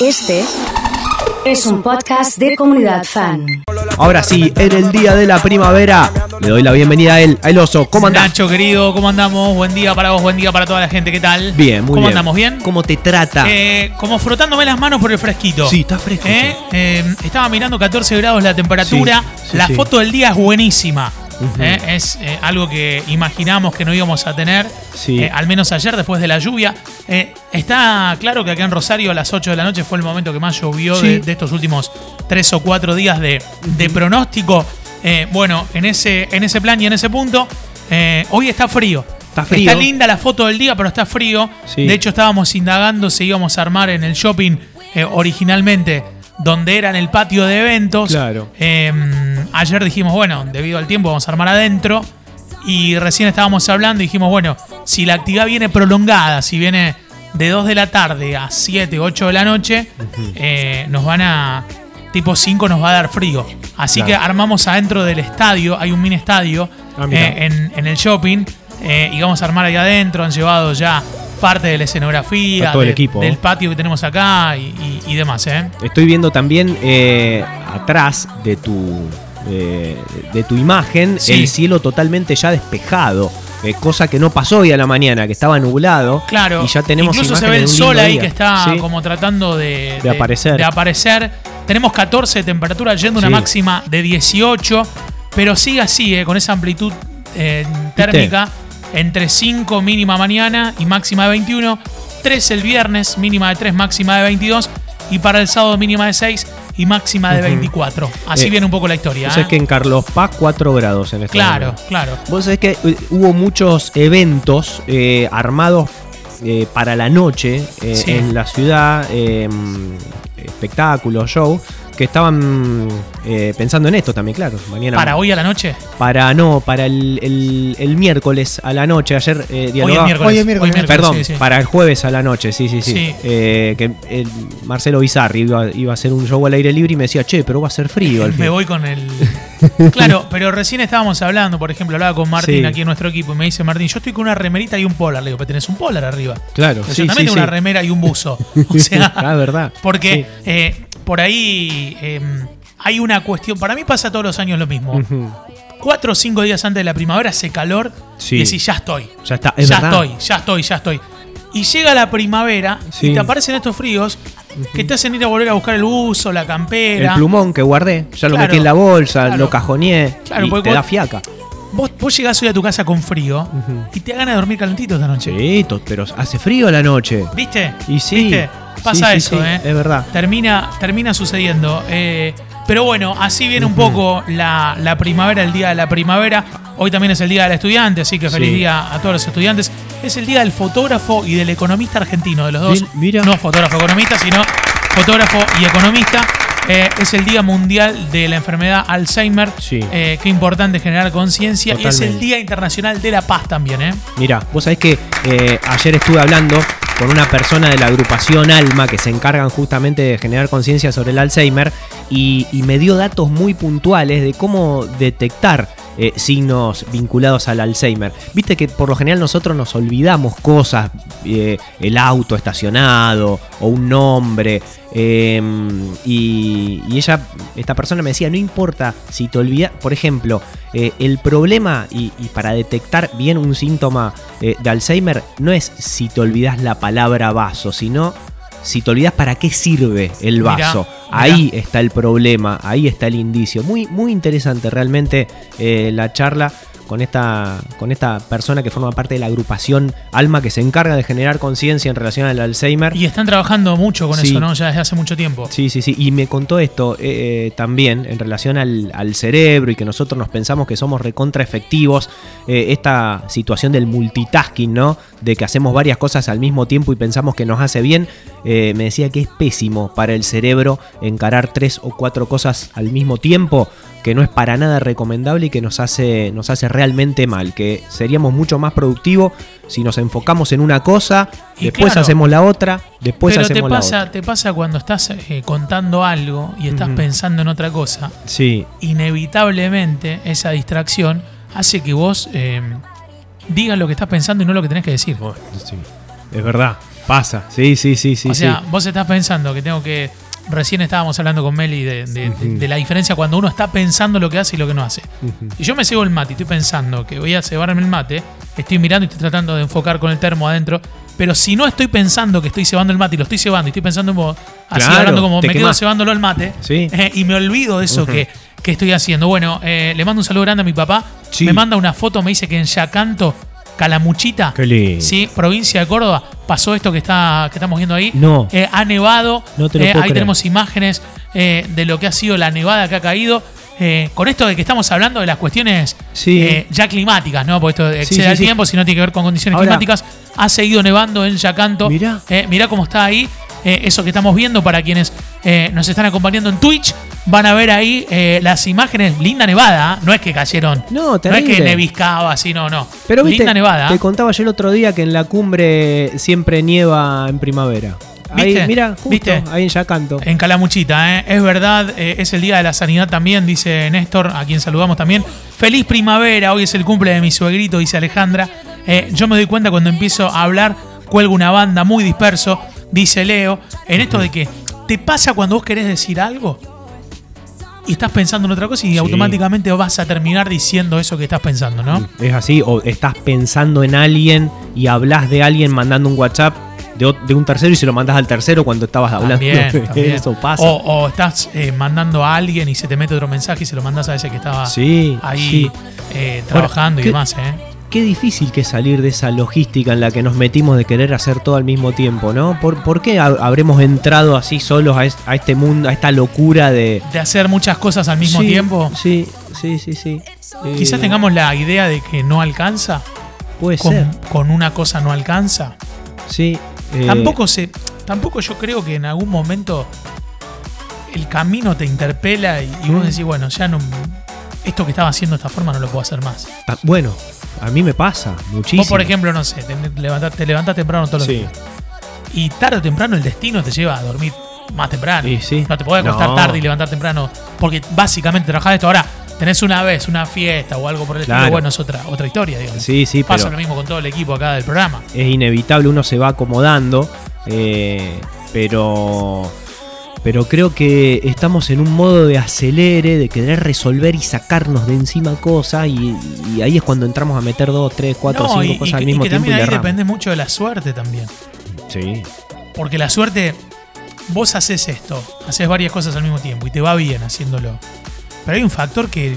Este es un podcast de comunidad fan. Ahora sí, en el día de la primavera, le doy la bienvenida a él, a El Oso. ¿Cómo andás? Nacho, querido, ¿cómo andamos? Buen día para vos, buen día para toda la gente. ¿Qué tal? Bien, muy ¿Cómo bien. andamos? ¿Bien? ¿Cómo te trata? Eh, como frotándome las manos por el fresquito. Sí, está fresco, ¿Eh? Eh, estaba mirando 14 grados la temperatura. Sí, sí, la sí. foto del día es buenísima. ¿Eh? Es eh, algo que imaginamos que no íbamos a tener, Sí. eh, al menos ayer después de la lluvia. Está claro que acá en Rosario a las 8 de la noche fue el momento que más llovió Sí. de, de estos últimos 3 o 4 días de, de pronóstico. Bueno, en ese, en ese plan y en ese punto, hoy está frío. Está frío. Está linda la foto del día, pero está frío. Sí. De hecho, estábamos indagando si íbamos a armar en el shopping originalmente, donde era en el patio de eventos. Claro. Eh, ayer dijimos, bueno, debido al tiempo vamos a armar adentro. Y recién estábamos hablando y dijimos, bueno, si la actividad viene prolongada, si viene de 2 de la tarde a 7, 8 de la noche, eh, nos van a. Tipo 5 nos va a dar frío. Así Claro. que armamos adentro del estadio, hay un mini estadio Ah, eh, en, en el shopping. eh, y vamos a armar ahí adentro. Han llevado ya parte de la escenografía, todo el equipo. del patio que tenemos acá y, y- y demás, ¿eh? Estoy viendo también eh, atrás de tu, eh, de tu imagen Sí. el cielo totalmente ya despejado. eh, cosa que no pasó hoy a la mañana, que estaba nublado. Claro, Y ya tenemos incluso se ve el sol ahí día. que está Sí. como tratando de, De aparecer. de aparecer. Tenemos 14 de temperatura, yendo a una Sí. máxima de 18, pero sigue así, eh, con esa amplitud eh, térmica, entre 5 mínima mañana y máxima de 21, 3 el viernes, mínima de 3, máxima de 22, y para el sábado mínima de 6 y máxima de Ujú. 24. Así Eh, viene un poco la historia. O sea, es ¿eh? que en Carlos Paz 4 grados en este Claro, momento. claro. Vos sabés que eh, hubo muchos eventos eh, armados eh, para la noche eh, Sí. en la ciudad, eh, espectáculos, show, que estaban eh, pensando en esto también, claro. Mañana Para hoy a la noche. Para no, para el, el- el miércoles a la noche. Ayer eh, Hoy es miércoles. Hoy es miércoles. Perdón, sí, sí. para el jueves a la noche, sí, sí, sí. Sí. Eh, que el Marcelo Bizarri iba, iba a hacer un show al aire libre y me decía, che, pero va a ser frío al Me fin. voy con el. Claro, pero recién estábamos hablando, por ejemplo, hablaba con Martín Sí. aquí en nuestro equipo y me dice Martín, yo estoy con una remerita y un polar. Le digo, pero tenés un polar arriba. Claro, sí, sí, Exactamente sí. una remera y un buzo. O sea, Ah, verdad. porque Sí. eh, por ahí eh, hay una cuestión. Para mí pasa todos los años lo mismo. Cuatro o cinco días antes de la primavera hace calor Sí. y decís, ya estoy. Ya está, es ya verdad. estoy, ya estoy, ya estoy. Y llega la primavera Sí. y te aparecen estos fríos que te hacen ir a volver a buscar el buzo, la El campera. plumón que guardé, ya lo metí en la bolsa, claro. lo cajoneé Claro, y te da fiaca. Vos, vos llegás hoy a tu casa con frío y te da ganas de dormir calentito esta noche. Sí, pero hace frío a la noche. ¿Viste? Y sí. ¿Viste? Pasa Sí, eso, sí, ¿eh? Es verdad. Termina, termina sucediendo. eh, pero bueno, así viene un poco la, la primavera, el día de la primavera. Hoy también es el día del estudiante, así que feliz Sí. día a todos los estudiantes. Es el día del fotógrafo y del economista argentino, de los dos. Mira. No fotógrafo economista, sino fotógrafo y economista. Eh, es el Día Mundial de la Enfermedad Alzheimer. Sí. Eh, qué importante generar conciencia. Y es el. Día Internacional de la Paz también, ¿eh? Mira, vos sabés que eh, ayer estuve hablando con una persona de la agrupación Alma que se encargan justamente de generar conciencia sobre el Alzheimer y, y me dio datos muy puntuales de cómo detectar eh, signos vinculados al Alzheimer. Viste que por lo general nosotros nos olvidamos cosas, eh, el auto estacionado o un nombre. eh, y, ella, esta persona me decía, no importa si te olvidas, por ejemplo, eh, el problema y, y para detectar bien un síntoma de Alzheimer no es si te olvidas la palabra vaso, sino si te olvidas para qué sirve el vaso. mirá. Ahí está el problema, ahí está el indicio. Muy, muy interesante realmente eh, la charla con esta, con esta persona que forma parte de la agrupación Alma que se encarga de generar conciencia en relación al Alzheimer. Y están trabajando mucho con Sí. eso, ¿no? Ya desde hace mucho tiempo. Sí, sí, sí. Y me contó esto eh, eh, también en relación al, al cerebro y que nosotros nos pensamos que somos recontra efectivos. eh, esta situación del multitasking, ¿no? De que hacemos varias cosas al mismo tiempo y pensamos que nos hace bien. eh, me decía que es pésimo para el cerebro encarar tres o cuatro cosas al mismo tiempo. Que no es para nada recomendable y que nos hace, nos hace realmente mal. Que seríamos mucho más productivos si nos enfocamos en una cosa, Y después claro. hacemos la otra, después Pero te hacemos la pasa, otra. te pasa cuando estás eh, contando algo y estás pensando en otra cosa, Sí, inevitablemente esa distracción hace que vos eh, digas lo que estás pensando y no lo que tenés que decir. Sí, es verdad. Pasa, sí, sí, sí, sí. o sea, sí. vos estás pensando que tengo que. Recién estábamos hablando con Meli de, de- de- de la diferencia cuando uno está pensando lo que hace y lo que no hace. Y yo me cebo el mate y estoy pensando que voy a cebarme el mate, estoy mirando y estoy tratando de enfocar con el termo adentro. Pero si no estoy pensando que estoy cebando el mate y lo estoy cebando y estoy pensando en vos, así Claro, hablando como me quedo cebándolo el mate Sí. eh, y me olvido de eso que, que estoy haciendo. Bueno, eh, le mando un saludo grande a mi papá. Sí. Me manda una foto, me dice que en Yacanto, Calamuchita, sí, provincia de Córdoba, pasó esto que, está, que estamos viendo ahí. No. Eh, ha nevado. No te lo Eh, puedo ahí creer. tenemos imágenes eh, de lo que ha sido la nevada que ha caído. Eh, con esto de que estamos hablando de las cuestiones Sí. eh, ya climáticas, ¿no? Porque esto excede sí, el tiempo, si no tiene que ver con condiciones Ahora- climáticas. Ha seguido nevando en Yacanto. Mirá. Eh, mirá cómo está ahí. Eh, eso que estamos viendo para quienes eh, nos están acompañando en Twitch. Van a ver ahí eh, las imágenes. Linda nevada. No es que cayeron. No, No es que neviscaba así, no, no. Pero viste, Linda nevada. te contaba yo el otro día que en la cumbre siempre nieva en primavera. ¿Viste? Ahí, mira, justo, ¿Viste? ahí en Yacanto. En Calamuchita, ¿eh? es verdad, eh, es el Día de la Sanidad también, dice Néstor, a quien saludamos también. Feliz primavera, hoy es el cumple de mi suegrito, dice Alejandra. Eh, yo me doy cuenta cuando empiezo a hablar, cuelgo una banda muy disperso, dice Leo, en esto de que te pasa cuando vos querés decir algo y estás pensando en otra cosa y Sí. automáticamente vas a terminar diciendo eso que estás pensando, ¿no? Es así, o estás pensando en alguien y hablas de alguien mandando un WhatsApp de, un tercero y se lo mandas al tercero cuando estabas hablando. También, también. Eso pasa. O, o estás eh, mandando a alguien y se te mete otro mensaje y se lo mandas a ese que estaba sí, ahí sí. eh, trabajando y ¿qué- demás, ¿eh? Qué difícil que es salir de esa logística en la que nos metimos de querer hacer todo al mismo tiempo, ¿no? ¿Por, por qué ha- habremos entrado así solos a, es- a este mundo, a esta locura de... De hacer muchas cosas al mismo Sí, tiempo. Sí, sí, sí, sí. Eh, Quizás tengamos la idea de que no alcanza, Puede ser, con, con una cosa no alcanza. sí. eh, Tampoco se, tampoco yo creo que en algún momento el camino te interpela y, y vos Mm. decís, bueno, ya no, esto que estaba haciendo de esta forma no lo puedo hacer más. ah, Bueno, a mí me pasa muchísimo. Vos, por ejemplo, no sé, te levantás, te levantás temprano todos los Sí. días. Y tarde o temprano el destino te lleva a dormir más temprano. Sí, sí. No te podés acostar No. tarde y levantar temprano. Porque básicamente trabajás esto. Ahora, tenés una vez una fiesta o algo por el Claro. estilo, bueno, es otra, otra historia, digamos. Sí, sí, Pasa pero lo mismo con todo el equipo acá del programa. es inevitable, uno se va acomodando, eh, pero, pero creo que estamos en un modo de acelere, de querer resolver y sacarnos de encima cosas, y, y ahí es cuando entramos a meter dos, tres, cuatro, No, cinco y, cosas y al mismo y que tiempo y también ahí le erramos. depende mucho de la suerte también. Sí, Porque la suerte, vos haces esto, haces varias cosas al mismo tiempo y te va bien haciéndolo. Pero hay un factor que,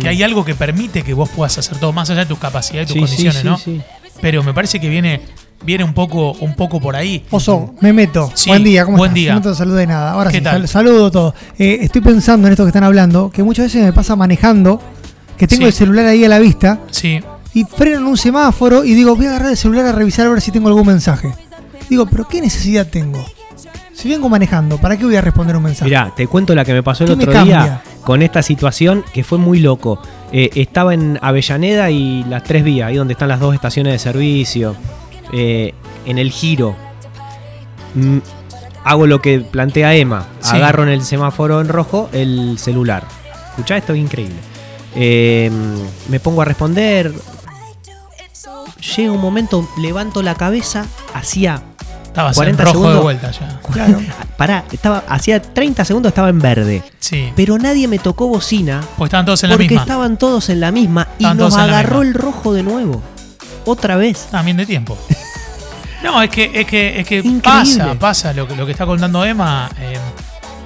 que hay algo que permite que vos puedas hacer todo más allá de tus capacidades y tus Sí, condiciones, sí, ¿no? sí. Pero me parece que viene, viene un poco, un poco por ahí. Oso, me meto. Sí, buen día, ¿cómo buen estás? día. No te saludé nada. Ahora ¿Qué sí, tal? saludo todo. Eh, estoy pensando en esto que están hablando, que muchas veces me pasa manejando, que tengo Sí. el celular ahí a la vista Sí, y freno en un semáforo y digo, voy a agarrar el celular a revisar a ver si tengo algún mensaje. Digo, pero ¿qué necesidad tengo? Si vengo manejando, ¿para qué voy a responder un mensaje? Mirá, te cuento la que me pasó el ¿Qué me otro día con esta situación que fue muy loco. Eh, estaba en Avellaneda y las tres vías, ahí donde están las dos estaciones de servicio. Eh, en el giro. Mm, hago lo que plantea Emma. Sí. Agarro en el semáforo en rojo el celular. Escuchá, esto es increíble. Eh, me pongo a responder. Llega un momento, levanto la cabeza, hacía estabas en 40 rojo de segundos. vuelta ya. Claro. Pará, estaba, hacía 30 segundos estaba en verde. Sí, Pero nadie me tocó bocina porque estaban todos en la porque misma. estaban todos en la misma y nos agarró el rojo de nuevo. Otra vez. También de tiempo. No, es que, es que, es que Increíble. pasa, pasa lo que, lo que está contando Emma. eh,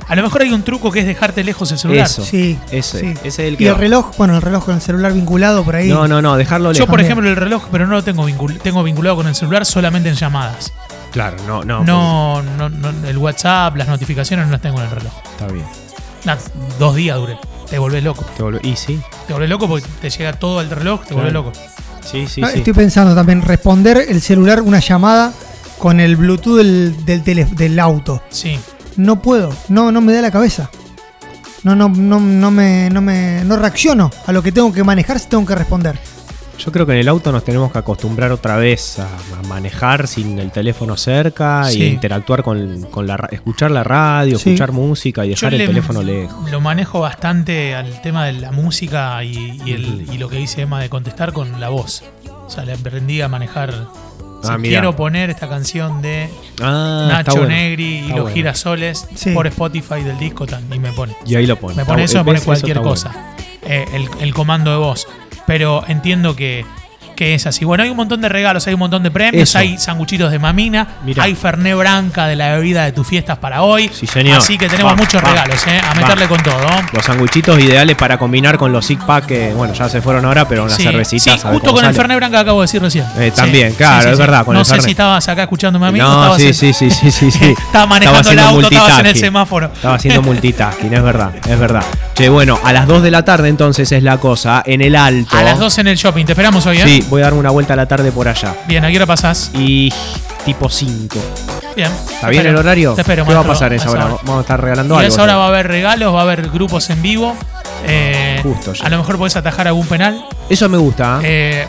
a lo mejor hay un truco que es dejarte lejos el celular. Eso. Sí. Ese, sí. ese es el Y que. el va. reloj, bueno, el reloj con el celular vinculado por ahí. No, no, no, dejarlo Yo, lejos. por También. ejemplo, el reloj, pero no lo tengo, vincul- tengo vinculado con el celular solamente en llamadas. Claro, no, no. No, no, no, el WhatsApp, las notificaciones no las tengo en el reloj. Está bien. Nah, dos días duré. Te volvés loco. Te volve- Y sí. Te volvés loco porque te llega todo al reloj, te volvés Claro. loco. Sí, sí, No, sí. Estoy pensando también responder el celular una llamada con el Bluetooth del, del, tele- del auto. Sí. No puedo, no, no me da la cabeza. No, no, no, no me, no me, no reacciono a lo que tengo que manejar si tengo que responder. Yo creo que en el auto nos tenemos que acostumbrar otra vez a, a manejar sin el teléfono cerca Sí. y interactuar con, con la escuchar la radio, Sí. escuchar música y Yo dejar el le- teléfono lejos. Lo manejo bastante al tema de la música y, y el- Ujú. y lo que dice Emma de contestar con la voz. O sea, le aprendí a manejar Ah, quiero poner esta canción de Ah, está Nacho bueno. Negri y Está los bueno. girasoles Sí. por Spotify del disco y me pone. Y ahí lo pone. Me Está pone bu- eso, me pone cualquier está cosa. bueno. Eh, el, el comando de voz. Pero entiendo que, que es así. Bueno, hay un montón de regalos, hay un montón de premios, Eso. hay sanguchitos de mamina, Mirá. hay Ferné Branca de la bebida de tus fiestas para hoy. Sí, señor. Así que tenemos Va, muchos va, regalos, ¿eh? A va. meterle con todo. Los sanguchitos ideales para combinar con los Zig Pack que, bueno, ya se fueron ahora, pero las Sí, cervecitas. sí, ¿sabes justo con el? Ferné Branca que acabo de decir recién. Eh, también, claro, es verdad, con no el sé Fernet. si estabas acá escuchándome a mí No, sí, sí, sí, sí, sí, sí. Estaba manejando el auto, estabas en el semáforo. Estaba haciendo multitasking, es verdad, es verdad. Che, bueno, a las 2 de la tarde entonces es la cosa, en el alto. A las 12 en el shopping. Te esperamos hoy, ¿eh? Sí, voy a darme una vuelta a la tarde por allá. Bien, ¿a qué hora pasás? Y tipo 5. Bien. ¿Está bien el horario? Te espero, ¿Qué va a pasar esa hora? Vamos a estar regalando Y algo. esa hora va a haber regalos, va a haber grupos en vivo. Eh, Justo ya. a lo mejor podés atajar algún penal. Eso me gusta, ¿eh? Eh,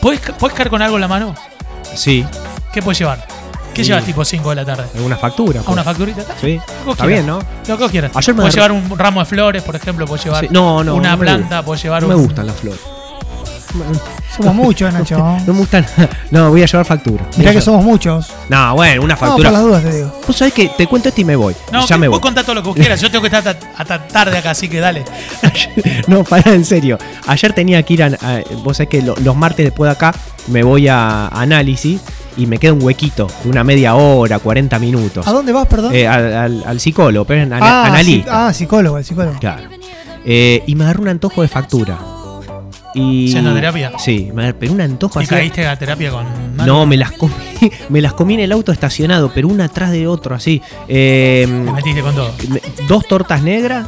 ¿podés, podés caer con algo en la mano? Sí. ¿Qué puedes llevar? ¿Qué Sí. llevas tipo 5 de la tarde? ¿Alguna factura? ¿A pues. una facturita? Sí. Está quieras. bien, ¿no? Lo que vos quieras. Ayer me Puedes llevar un ramo de flores, por ejemplo. Puedes llevar Sí. No, no. una no planta. Puedes llevar No un. me gustan las flores. Somos muchos, Nacho. No me gustan. No, voy a llevar factura. Voy Mirá que llevar- somos muchos. No, bueno, una No, por factura. las dudas te digo. Vos sabés que te cuento esto y me voy. No, ya me vos voy. contá todo lo que vos quieras. Yo tengo que estar hasta, tarde acá, así que dale. no, para en serio. Ayer tenía que ir a. a- vos sabés que lo- los martes después de acá me voy a análisis y me queda un huequito una media hora, 40 minutos. ¿A dónde vas, perdón? Eh, al, al- al psicólogo, pero ah, analista. ah, psicólogo, el psicólogo. Claro. Eh, y me agarró un antojo de factura. Y, ¿Yendo a terapia? Sí, me- pero un antojo ¿Y así. caíste a terapia con No, me las comí, me las comí en el auto estacionado, pero una atrás de otro, así. Eh, Me metiste con todo. dos tortas negras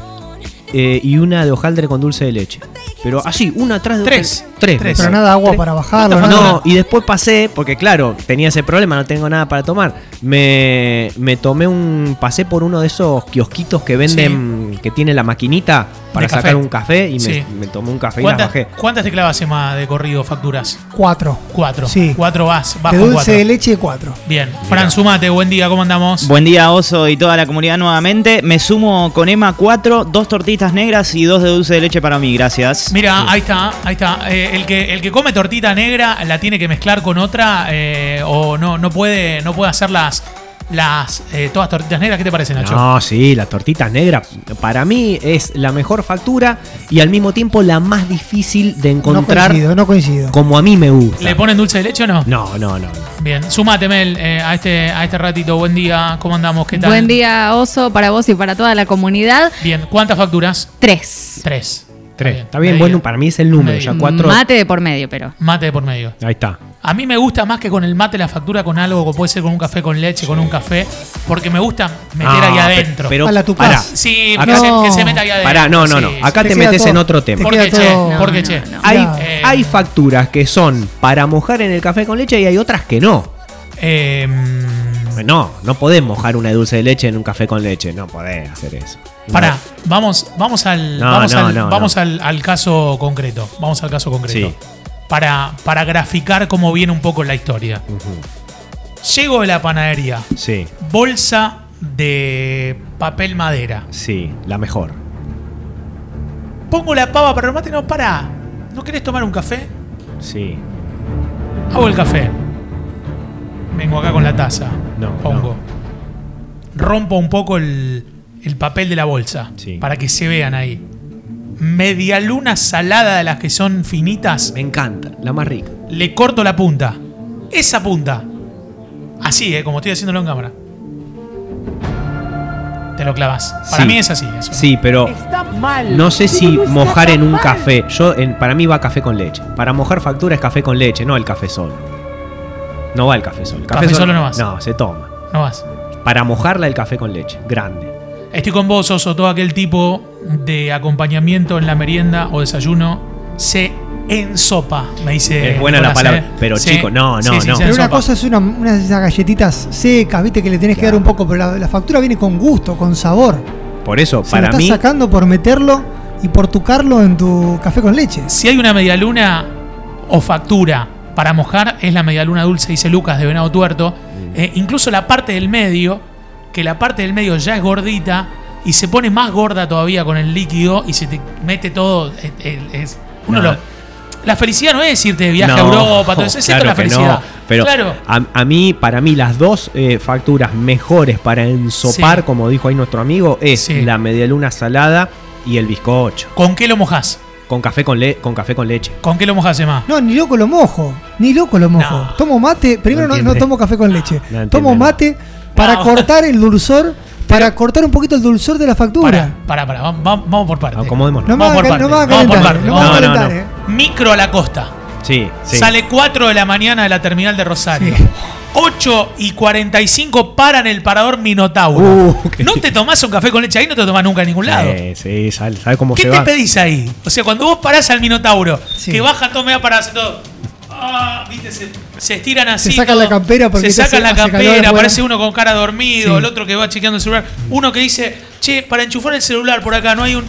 eh, y una de hojaldre con dulce de leche. Pero así, una atrás de Tres. otra. Tres. Tres. Pero nada agua tres. para bajarlo, No nada. Y después pasé, porque claro, tenía ese problema, no tengo nada para tomar. Me, me tomé un. Pasé por uno de esos kiosquitos que venden, que tiene la maquinita para De café. sacar un café y me, Sí. me tomé un café y la ¿Cuántas, bajé. ¿Cuántas te clavas Emma, de corrido facturas? Cuatro. Cuatro. Sí. Cuatro vas, vas De dulce cuatro. de leche, cuatro. Bien. Fran, sumate, buen día, ¿cómo andamos? Buen día, Oso y toda la comunidad nuevamente. Me sumo con Emma 4, dos tortitas negras y dos de dulce de leche para mí, gracias. Mira, ahí está, ahí está. Eh, el, que, el que come tortita negra la tiene que mezclar con otra eh, o no, no puede, no puede hacer las, las eh, todas tortitas negras. ¿Qué te parece, Nacho? No, sí, las tortitas negras para mí es la mejor factura y al mismo tiempo la más difícil de No encontrar coincido, no coincido. como a mí me gusta. ¿Le ponen dulce de leche o no? No, no, no. no. Bien, sumate, Mel, eh, a, este, a este ratito. Buen día, ¿cómo andamos? ¿Qué tal? Buen día, Oso, para vos y para toda la comunidad. Bien, ¿cuántas facturas? Tres. Tres. Tres. Está bien, bueno, para mí es el número, Medio. ya cuatro. Mate de por medio, pero. Mate de por medio. Ahí está. A mí me gusta más que con el mate la factura con algo, que puede ser con un café con leche, con un café, porque me gusta meter Ah, ahí adentro. Pero, A la tu pará, paz. sí, Acá- que, se, No. que se meta ahí adentro. pará, no, no, no. sí, Acá Te te, queda metes todo- en otro te tema. ¿Por queda qué, che? todo- ¿Por qué, No, che? no, no. Hay, Ya. Eh, hay facturas que son para mojar en el café con leche y hay otras que no. Eh, No, no podés mojar una dulce de leche en un café con leche. No podés hacer eso. Pará, vamos, vamos al, No, vamos, no, al, no, vamos. Al, al caso concreto. Vamos al caso concreto. Sí. Para, para graficar cómo viene un poco la historia. Llego de la panadería. Sí, Bolsa de papel madera. sí, la mejor. Pongo la pava para el mate. No, pará. ¿No querés tomar un café? Sí. Hago el café. Vengo acá con la taza. No, Pongo. Rompo un poco el, el papel de la bolsa. Sí. Para que se vean ahí. Media luna salada de las que son finitas. Me encanta, la más rica. Le corto la punta. Esa punta. Así, eh, como estoy haciéndolo en cámara. Te lo clavas. Para Sí. mí es así. Eso. Sí, pero no sé si mojar en un café. Yo, en, para mí va café con leche. Para mojar factura es café con leche, no el café solo. No va el café solo. El Café solo no vas. No, se toma. No vas. Para mojarla el café con leche, grande. Estoy con vos, Oso, todo aquel tipo de acompañamiento en la merienda o desayuno se ensopa, me dice. Es buena la palabra, ¿eh? pero Sí, chico, no, no, sí, sí, no. Pero una cosa es una, una de esas galletitas secas, viste, que le tenés que dar un poco, pero la, la factura viene con gusto, con sabor. Por eso, Se lo para estás mí, sacando por meterlo y por tucarlo en tu café con leche. Si hay una medialuna o factura para mojar, es la medialuna dulce, dice Lucas de Venado Tuerto. Mm. Eh, incluso la parte del medio, que la parte del medio ya es gordita y se pone más gorda todavía con el líquido y se te mete todo. es- uno No. lo- la felicidad no es irte de viaje No, a Europa, todo eso. Es claro esto la felicidad. no, pero claro. a, a mí, para mí, las dos eh, facturas mejores para ensopar, Sí. como dijo ahí nuestro amigo, es Sí. la medialuna salada y el bizcocho. ¿Con qué lo mojás? Con café con, le con café con leche. ¿Con qué lo mojás, Emma? No, ni loco lo mojo. Ni loco lo mojo. No. Tomo mate. Primero no, no tomo café con leche. no entiende, tomo no. mate para No. cortar el dulzor. Para cortar un poquito el dulzor de la factura. Para, para, para. Vamos, vamos por partes. Acomodémonos. No me Vamos por no partes. haga Vamos por partes. No No, no, no. eh. Micro a la costa. Sí, sí. Sale 4 de la mañana de la terminal de Rosario. Sí. 8 y 45 paran el parador Minotauro. Uh, no te tomás un café con leche ahí, no te tomás nunca en ningún lado. Sí, sí, sabe, sabe cómo ¿Qué se te va. pedís ahí? O sea, cuando vos parás al Minotauro, Sí. que baja todo, me va para hacer todo. Ah, viste, se, se estiran así. Se sacan todo. la campera porque Se sacan hace- la campera, aparece uno con cara dormido, Sí. el otro que va chequeando el celular, uno que dice, che, para enchufar el celular por acá no hay un.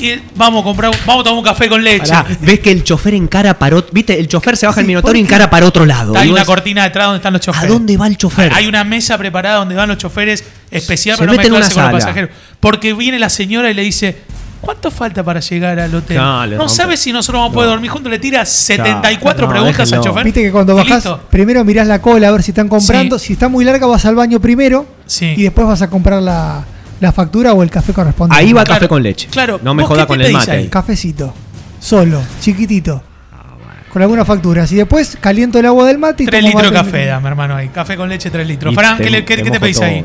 y vamos a comprar, vamos a tomar un café con leche. Pará, ves que el chofer encara para otro. ¿Viste? El chofer se baja Sí, el minotauro y encara para otro lado. Hay una cortina detrás donde están los ¿A choferes. dónde va el chofer? Hay una mesa preparada donde van los choferes especial Se para no mete en una mezclarse con los sala. pasajeros. Porque viene la señora y le dice, ¿cuánto falta para llegar al hotel? No, no sabe si nosotros vamos a poder No. dormir juntos. Le tira 74 no, preguntas al chofer. Viste que cuando bajás, listo. primero mirás la cola a ver si están comprando. Sí. Si está muy larga, vas al baño primero. Sí. Y después vas a comprar la, la factura o el café correspondiente. Ahí va Claro, café con leche. claro. No me ¿Vos joda te con el mate. ahí? Cafecito. Solo, chiquitito. Con algunas facturas. Y después caliento el agua del mate y 3 tomo litros de café, da, mi hermano ahí. Café con leche, 3 litros. Y Fran, te- ¿qué, le- qué- te te mojo pedís todo. ahí?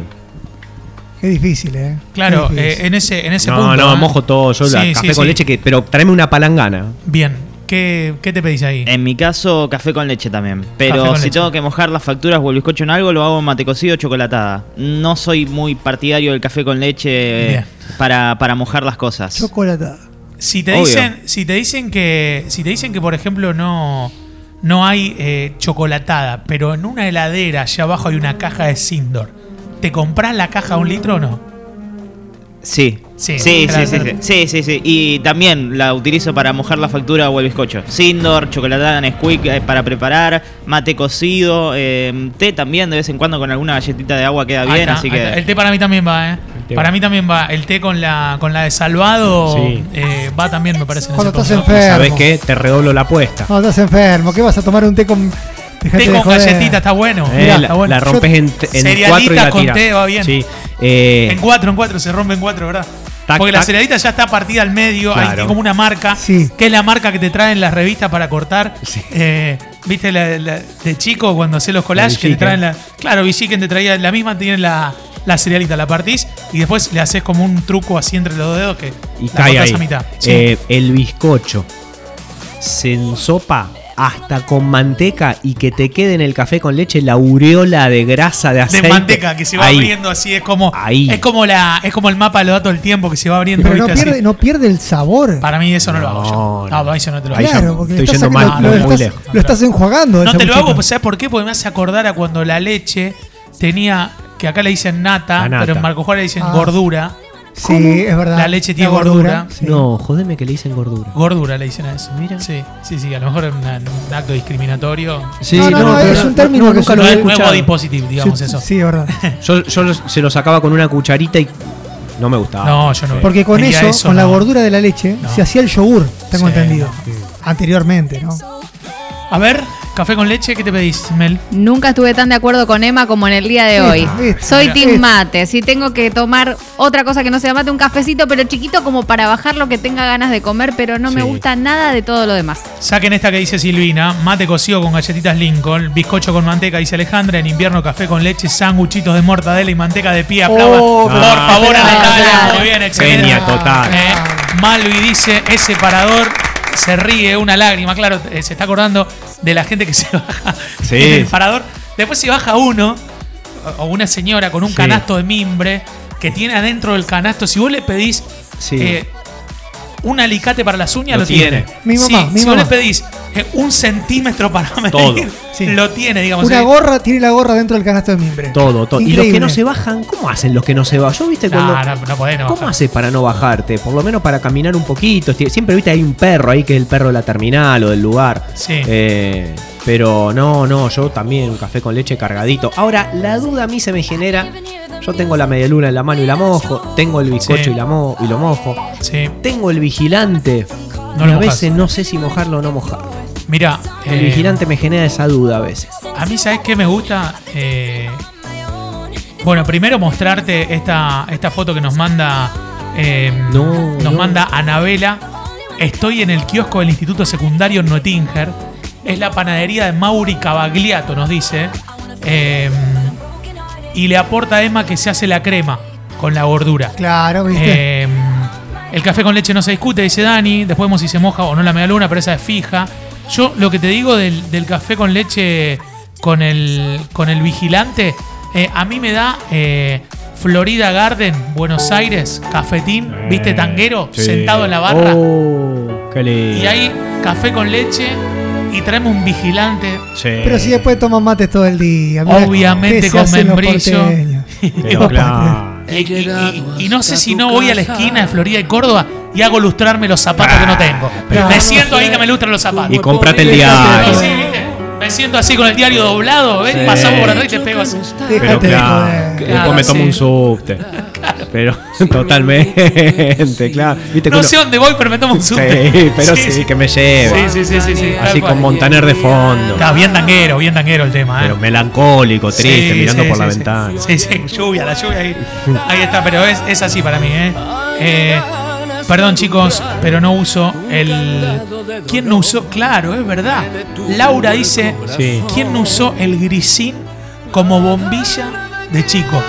Qué difícil, ¿eh? Claro, eh, en ese, en ese No, punto. no, ¿eh? mojo todo. Yo la Sí, café sí, con sí. leche, que, pero tráeme una palangana. Bien. ¿Qué, ¿Qué te pedís ahí? En mi caso, café con leche también. Café Pero si leche. tengo que mojar las facturas o el bizcocho en algo, lo hago en mate cocido o chocolatada. No soy muy partidario del café con leche para, para mojar las cosas. Chocolatada. Si te Obvio. dicen, si te dicen que, si te dicen que por ejemplo no, no hay eh, chocolatada, pero en una heladera allá abajo hay una caja de Sindor, ¿te compras la caja a un litro o no? Sí. Sí, Sí, sí, sí, sí, sí. Y también la utilizo para mojar la factura o el bizcocho. Sindor, chocolatada Nesquik eh, para preparar, mate cocido, eh, té también de vez en cuando con alguna galletita de agua queda bien, está, así que... El té para mí también va, ¿eh? Para mí también va. El té con la, con la de salvado Sí. eh, va también, me parece. en Cuando ese estás punto. enfermo. ¿Sabes qué? Te redoblo la apuesta. No, estás enfermo. ¿Qué vas a tomar un té con. Té con galletita está bueno. Eh, Mirá, la, está bueno. la rompes en, en cuatro y la con té va bien. Sí. Eh, En cuatro, en cuatro, se rompe en cuatro, ¿verdad? Tac, Porque la cerealita ya está partida al medio, hay Claro. como una marca, Sí. que es la marca que te traen las revistas para cortar. Sí. Eh, ¿Viste la, la- de chico cuando hacés los collages? La Que te traen la. Claro, Bichiken te traía la misma, tiene la, la cerealita, la partís y después le haces como un truco así entre los dos dedos que y la cae ahí. a mitad. Sí. Eh, el bizcocho se ensopa hasta con manteca y que te quede en el café con leche la aureola de grasa de de aceite. manteca que se va Ahí. abriendo así, es como. Ahí. Es como la. Es como el mapa de los datos del tiempo que se va abriendo, Pero no pierde, no pierde el sabor. Para mí eso no, lo hago yo. No, No, no. para mí eso no te lo hago. claro, porque estoy yendo mal, lo, muy estás, lejos. lo estás enjuagando. No te lo hago, pues ¿sabes por qué? Porque me hace acordar a cuando la leche tenía, que acá le dicen nata. pero en Marco Juárez le dicen Ah. gordura. Sí, es verdad. La leche tiene La gordura. sí. No, jodeme que le dicen gordura. Gordura le dicen a eso. Mira. Sí, sí, sí, a lo mejor es una- un acto discriminatorio. Sí, No, no, no, pero es un término que nunca lo he escuchado. body positive, digamos sí, eso. Sí, es verdad. Yo, yo los- se lo sacaba con una cucharita y no me gustaba. No, yo no. Porque con eso, eso, con la gordura de la leche, No. se hacía el yogur, tengo Sí, entendido. no. Anteriormente, ¿no? A ver, café con leche, ¿qué te pedís, Mel? Nunca estuve tan de acuerdo con Emma como en el día de hoy. esta, Soy esta. team mate. Si tengo que tomar otra cosa que no sea mate, un cafecito, pero chiquito como para bajar lo que tenga ganas de comer, pero no me gusta nada de todo lo demás. Saquen esta que dice Silvina, mate cocido con galletitas Lincoln, bizcocho con manteca, dice Alejandra, en invierno café con leche, sanguchitos de mortadela y manteca de pie, aplaudan. Oh, Por favor, a Natalia, muy bien, excelente. Genia total. Eh, Malvi dice, ese parador se ríe una lágrima, claro, eh, se está acordando de la gente que se baja Sí. en el parador. Después se baja uno, o una señora con un Sí. canasto de mimbre, que tiene adentro del canasto, si vos le pedís Sí. eh, un alicate para las uñas, Lo lo, tiene. tiene. Mi mamá, Sí, mi si vos le pedís eh, un centímetro para medir, Todo. Sí. lo tiene, digamos. Una eh. gorra, tiene la gorra dentro del canasto de mimbre. Todo, todo. Y los que no se bajan, ¿cómo hacen los que no se bajan? Yo viste No, cuando. no, no podés, no ¿Cómo bajar. haces para no bajarte? Por lo menos para caminar un poquito. Sie- Siempre viste hay un perro ahí que es el perro de la terminal o del lugar. Sí. Eh, pero no, no, yo también un café con leche cargadito. Ahora, la duda a mí se me genera. Yo tengo la media luna en la mano y la mojo. Tengo el bizcocho Sí. y, la mo y lo mojo. Sí. Tengo el vigilante. No lo a mojás. veces no sé si mojarlo o no mojarlo. Mira, El eh, vigilante me genera esa duda a veces. A mí, ¿sabes qué me gusta? Eh, bueno, primero mostrarte esta, esta foto que nos manda. eh, No, nos no. manda Anabela. Estoy en el kiosco del Instituto Secundario en Noetinger. Es la panadería de Mauri Cavagliato, nos dice. Eh, y le aporta a Emma que se hace la crema con la gordura. Claro, ¿viste? Eh, el café con leche no se discute, dice Dani. Después vemos si se moja o no la media luna, pero esa es fija. Yo lo que te digo del, del café con leche con el, con el vigilante, eh, a mí me da eh, Florida Garden, Buenos Aires, cafetín, viste, tanguero, Sí. sentado en la barra. Oh, qué lindo. Y ahí café con leche y traemos un vigilante. Sí. Pero si después toman mates todo el día. mirá Obviamente con membrillo. Pero claro. Y, y- y- y no sé si no voy a la esquina de Florida y Córdoba y hago lustrarme los zapatos que no tengo. pero- me siento ahí que me lustran los zapatos. Y comprate el diario. Me siento así con el diario doblado, ¿ves? Sí. Pasamos por atrás y te pego así. Pero Déjate de claro, joder. que Claro, después me tomo sí. un subte. Pero totalmente, claro. ¿Viste que No uno- sé dónde voy, pero me tomo un subte. Sí, pero sí, que me lleve. Sí, sí, sí, sí, sí, Así tal con cual. Montaner de fondo. Está bien tanguero, bien tanguero el tema, ¿eh? Pero melancólico, triste, Sí, mirando sí, por la sí, sí. ventana. Sí, sí, lluvia, la lluvia ahí. Ahí está, pero es, es así para mí, ¿eh? Eh, Perdón, chicos, pero no uso el. ¿Quién no usó? Claro, es verdad. Laura dice: Sí. ¿Quién no usó el grisín como bombilla de chico?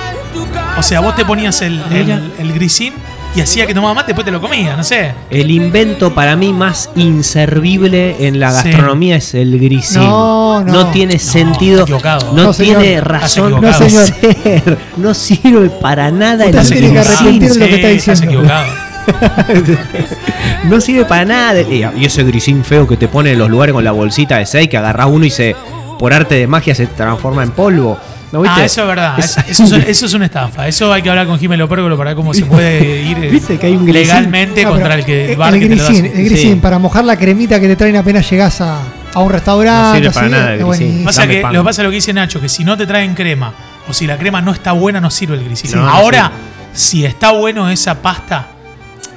O sea, vos te ponías el, el, el grisín y hacía que tomaba mate, después te lo comías, no sé. El invento para mí más inservible en la Sí. gastronomía es el grisín. No, no. tiene sentido. estás equivocado. No, No, señor. tiene Estás razón No, ser. No sirve para nada el Usted tiene que grisín. arrepentir de lo que está estás diciendo. equivocado. No sirve para nada. Y ese grisín feo que te pone en los lugares con la bolsita de 6 que agarrás uno y se por arte de magia se transforma en polvo. ¿No viste? Ah, eso es verdad. Es- Es- Eso, es, eso es una estafa. Eso hay que hablar con Jiménez Lopérgolo para ver cómo se puede ir ¿Viste que hay un grisín? legalmente Ah, contra el que el el bar que te lo da. grisín, el grisín, Sí. para mojar la cremita que te traen apenas llegás a, a un restaurante. No sirve para así, nada el grisín. Pasa que lo que pasa es lo que dice Nacho, que si no te traen crema o si la crema no está buena, no sirve el grisín. No Ahora, si está bueno esa pasta,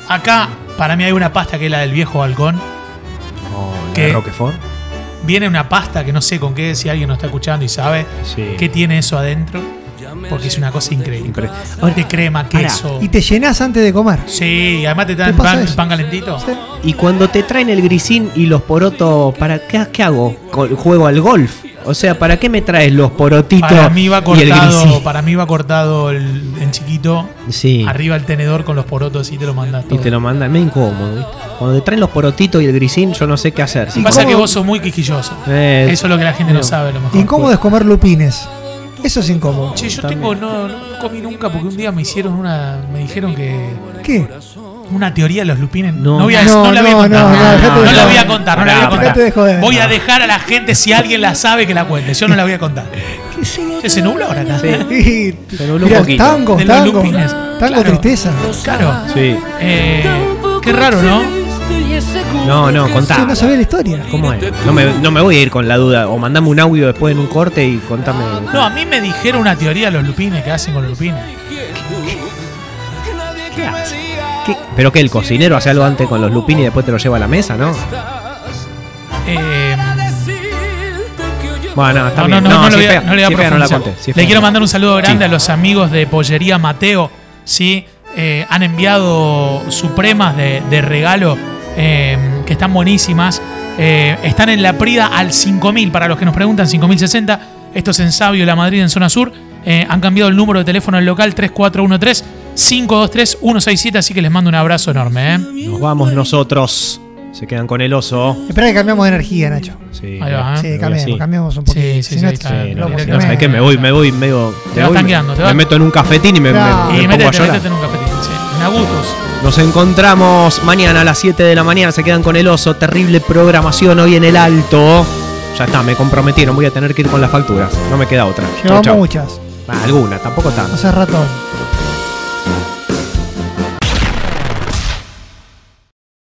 acá para mí hay una pasta que es la del viejo balcón. Oh, ¿la ¿Qué? de Roquefort? Viene una pasta que no sé con qué, si alguien nos está escuchando y sabe Sí. qué tiene eso adentro, porque es una cosa increíble. Impre- Ahora de crema, queso. Y te llenás antes de comer. Sí, y además te ¿Te dan pan, pan calentito. Sí. Y cuando te traen el grisín y los porotos, ¿para qué, qué hago? ¿Juego al golf? O sea, ¿para qué me traes los porotitos Para mí va y el cortado, grisín? para mí va cortado el, en chiquito, Sí. arriba el tenedor con los porotos y te lo mandas Y todo. te lo mandan, me incómodo. ¿viste? Cuando te traen los porotitos y el grisín, yo no sé qué hacer. Si Pasa que vos sos muy quisquilloso. Eh, Eso es lo que la gente no no. sabe a lo mejor. Incómodo es comer lupines. Eso es incómodo. Che, yo También. tengo, no, no comí nunca porque un día me hicieron una, me dijeron que ¿Qué? una teoría de los lupines. No. No, voy a, No, no, la voy a no, contar. no, la voy a contar, no la voy a contar. Voy a dejar a la gente si alguien la sabe que la cuente. Yo no la voy a contar. Che, se nubló ahora acá. Y- Se nubló un poquito. tango, De los tango. lupines. Tango Claro. tristeza. Claro. Sí. Eh, qué raro, ¿no? No, no, Sí, contá. no sabía la historia. ¿Cómo es? No me, no me voy a ir con la duda. O mandame un audio después en un corte y contame. No, a mí me dijeron una teoría de los lupines que hacen con los lupines. ¿Qué? ¿Pero que el cocinero hace algo antes con los lupines y después te lo lleva a la mesa, no? Eh, Bueno, está no, bien. no, no, no, si le voy a, no le voy a si fea, no la profundizar. conté. Si Le fea, quiero mandar un saludo grande Sí. a los amigos de Pollería Mateo, ¿sí? Eh, han enviado supremas de, de regalo eh, que están buenísimas. Eh, están en la Prida al 5000, para los que nos preguntan, 5060. Esto es en Sabio, La Madrid, en zona sur. Eh, han cambiado el número de teléfono al local 3413-523-167, así que les mando un abrazo enorme. ¿eh? Nos vamos nosotros. Se quedan con el oso. Espera que cambiamos de energía, Nacho. Sí. Ahí va, ¿eh? Sí, me voy cambiemos, así. cambiemos un poquito. Sí, sí, Si sí, no, está Sí, no, no, ¿sabes qué? Me voy, me voy me voy- te Me vas- meto en un cafetín y me, me- Claro. me Y pongo a métete, llorar. métete en un cafetín, Agustos. Nos encontramos mañana a las 7 de la mañana. Se quedan con el oso. Terrible programación hoy en el alto. Ya está, me comprometieron. Voy a tener que ir con las facturas. No me queda otra. Llevamos muchas. Ah, alguna, tampoco tanto. Seas ratón.